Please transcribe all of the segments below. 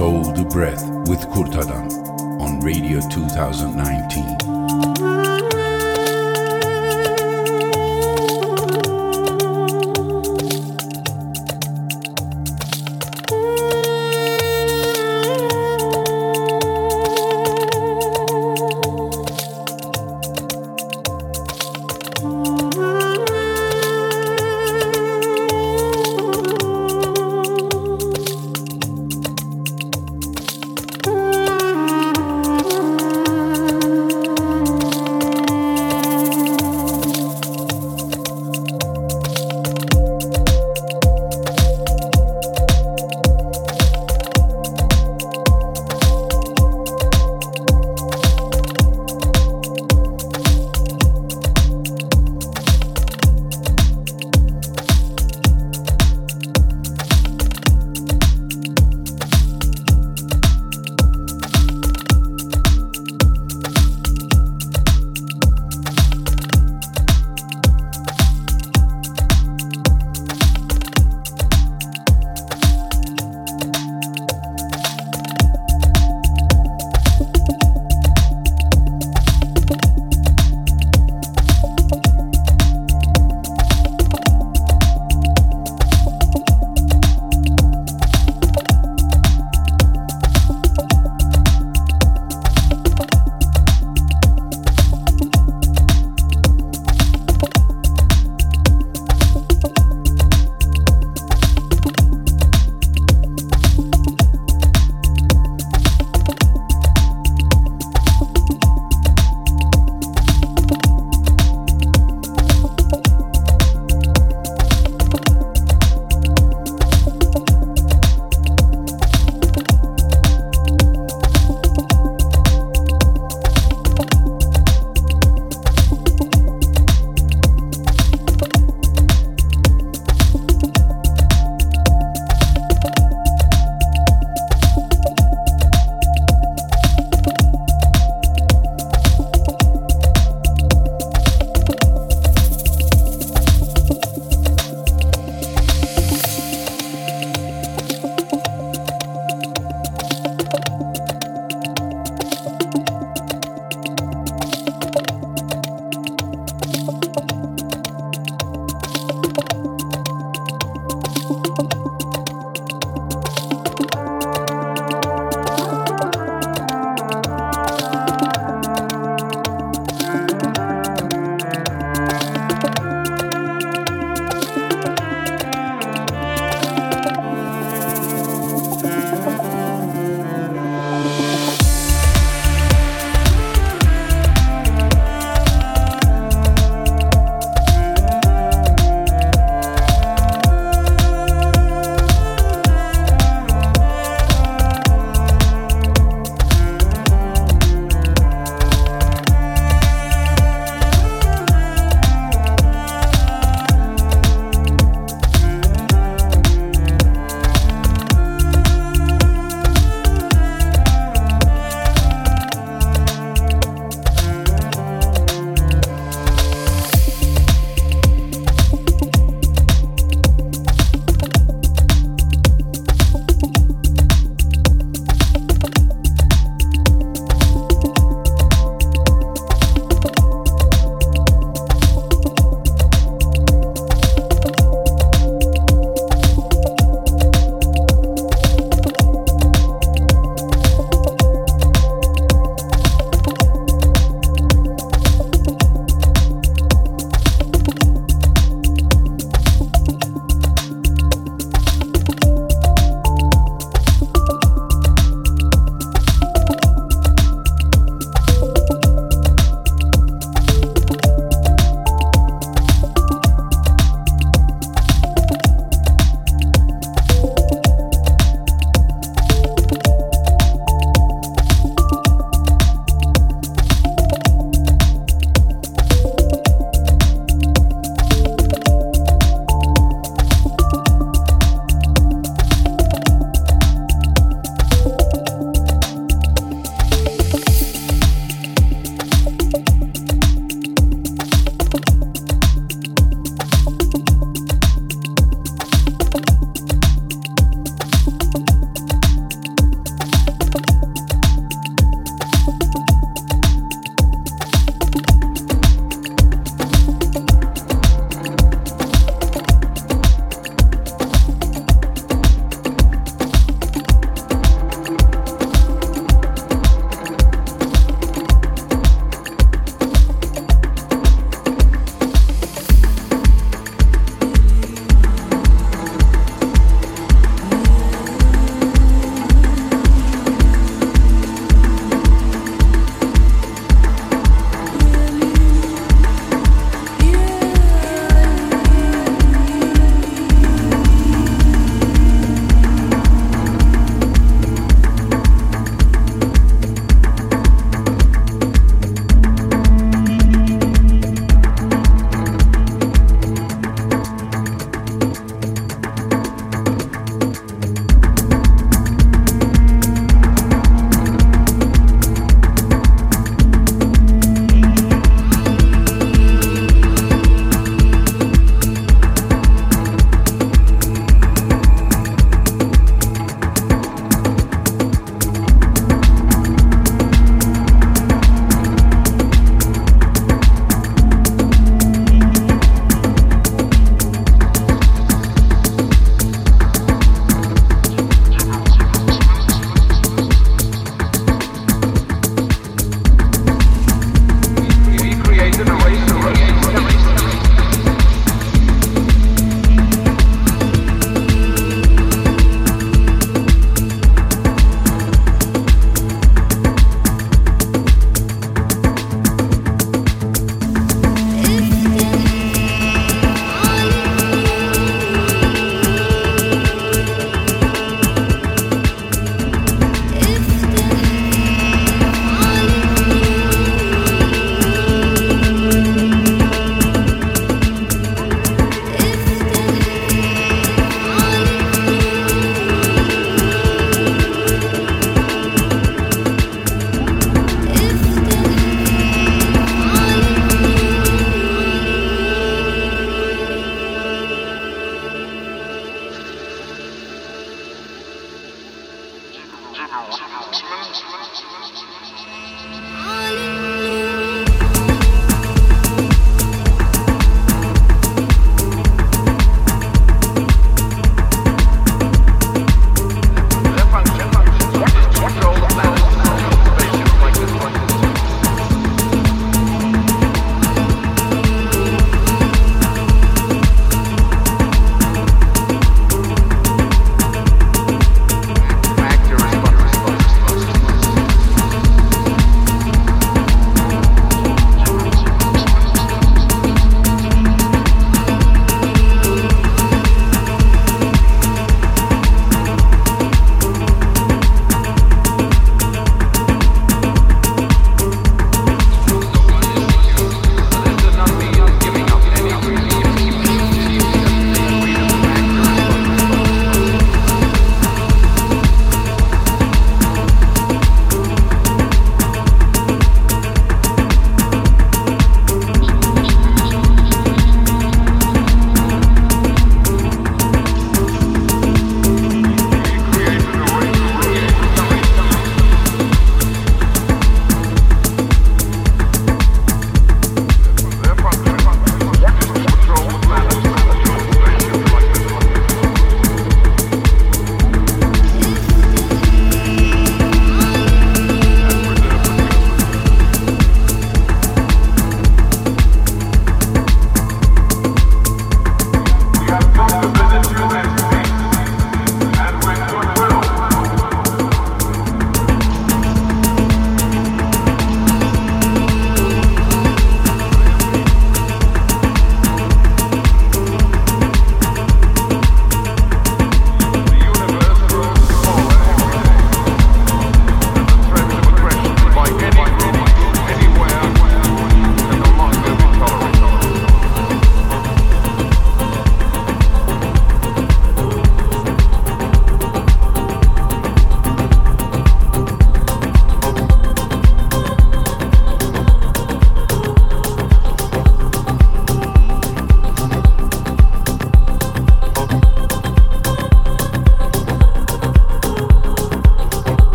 Soul to Breath with Kurtadan on Radio 2019.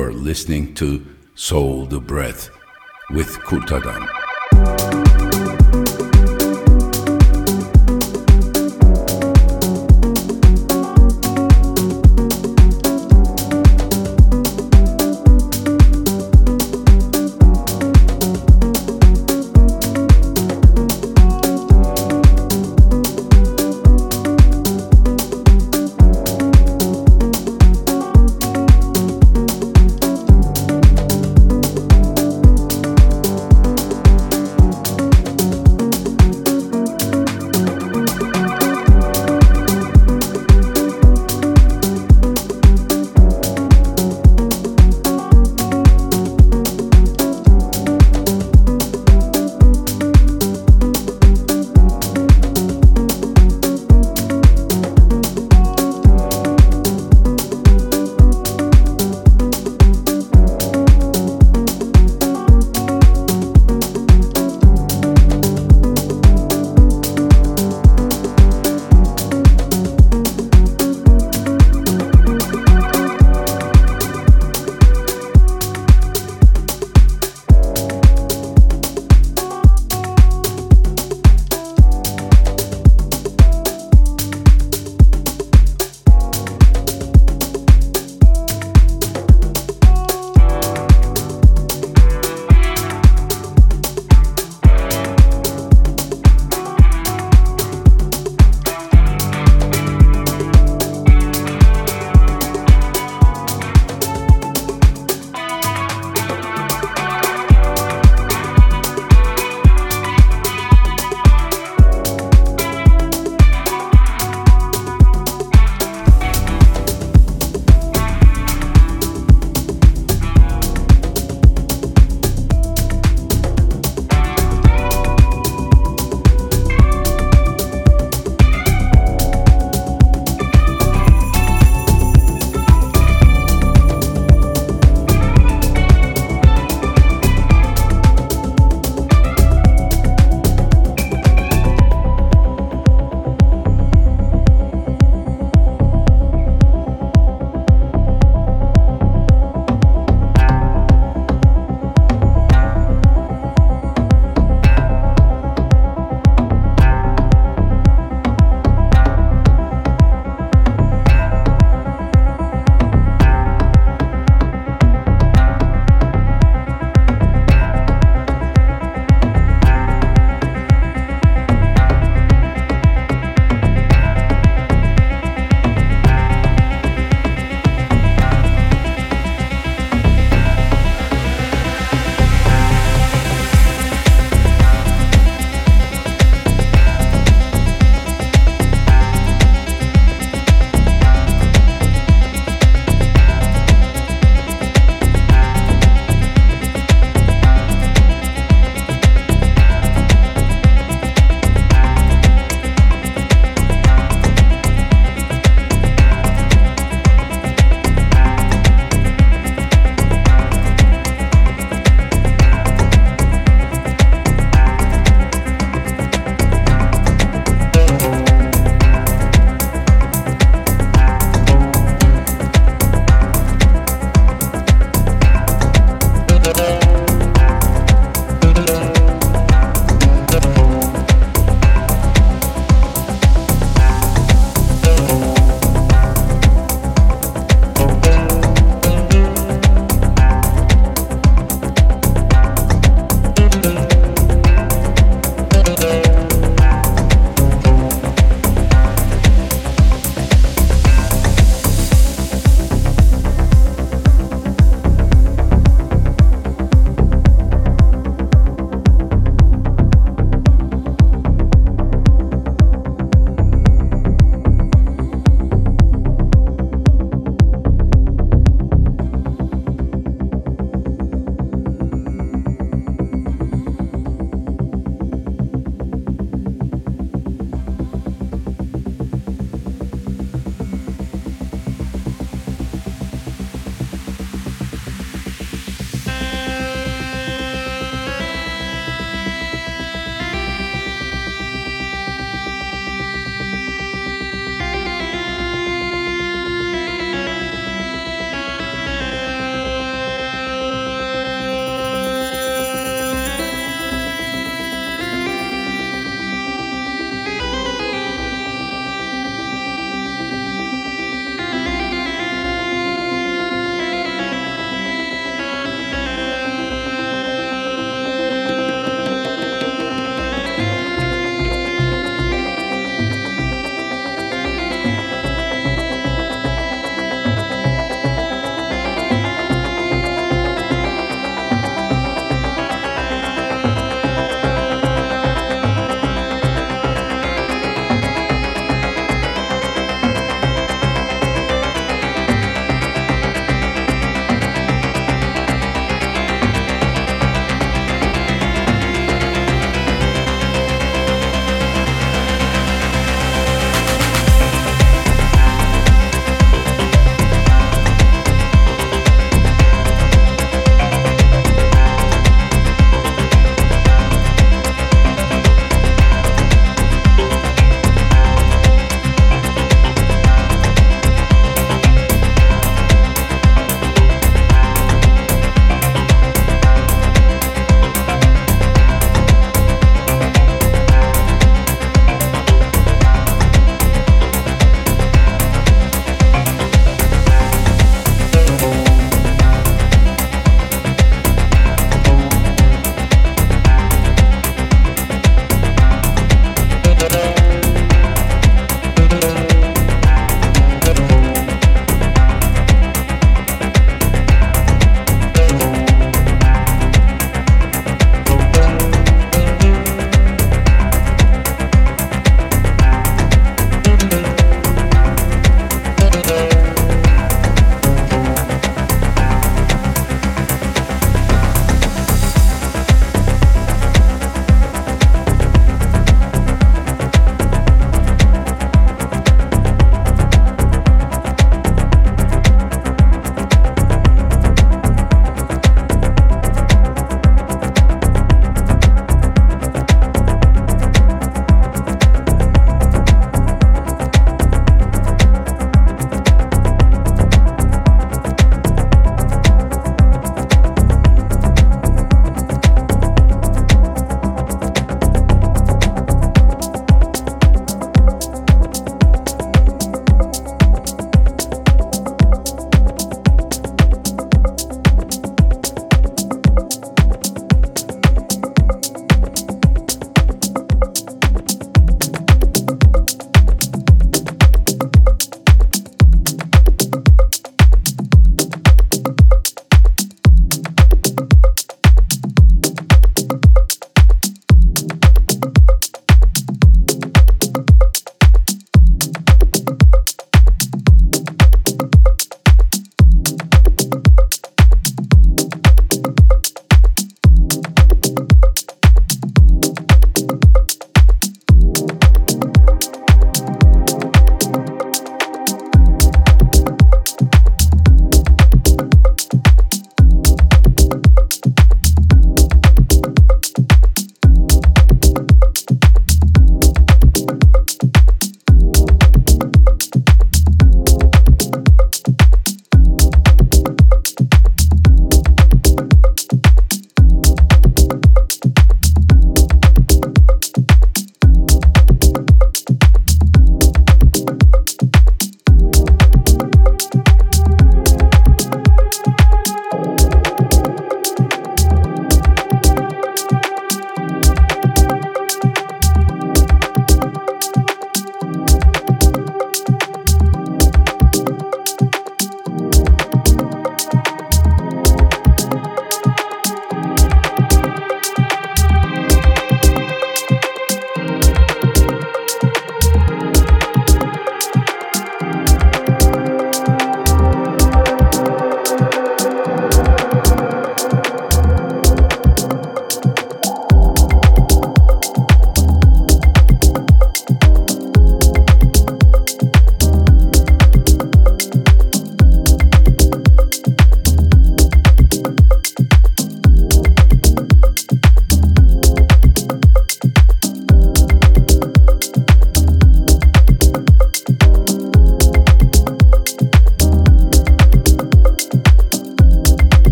You're listening to Soul the Breath with Kurtadan.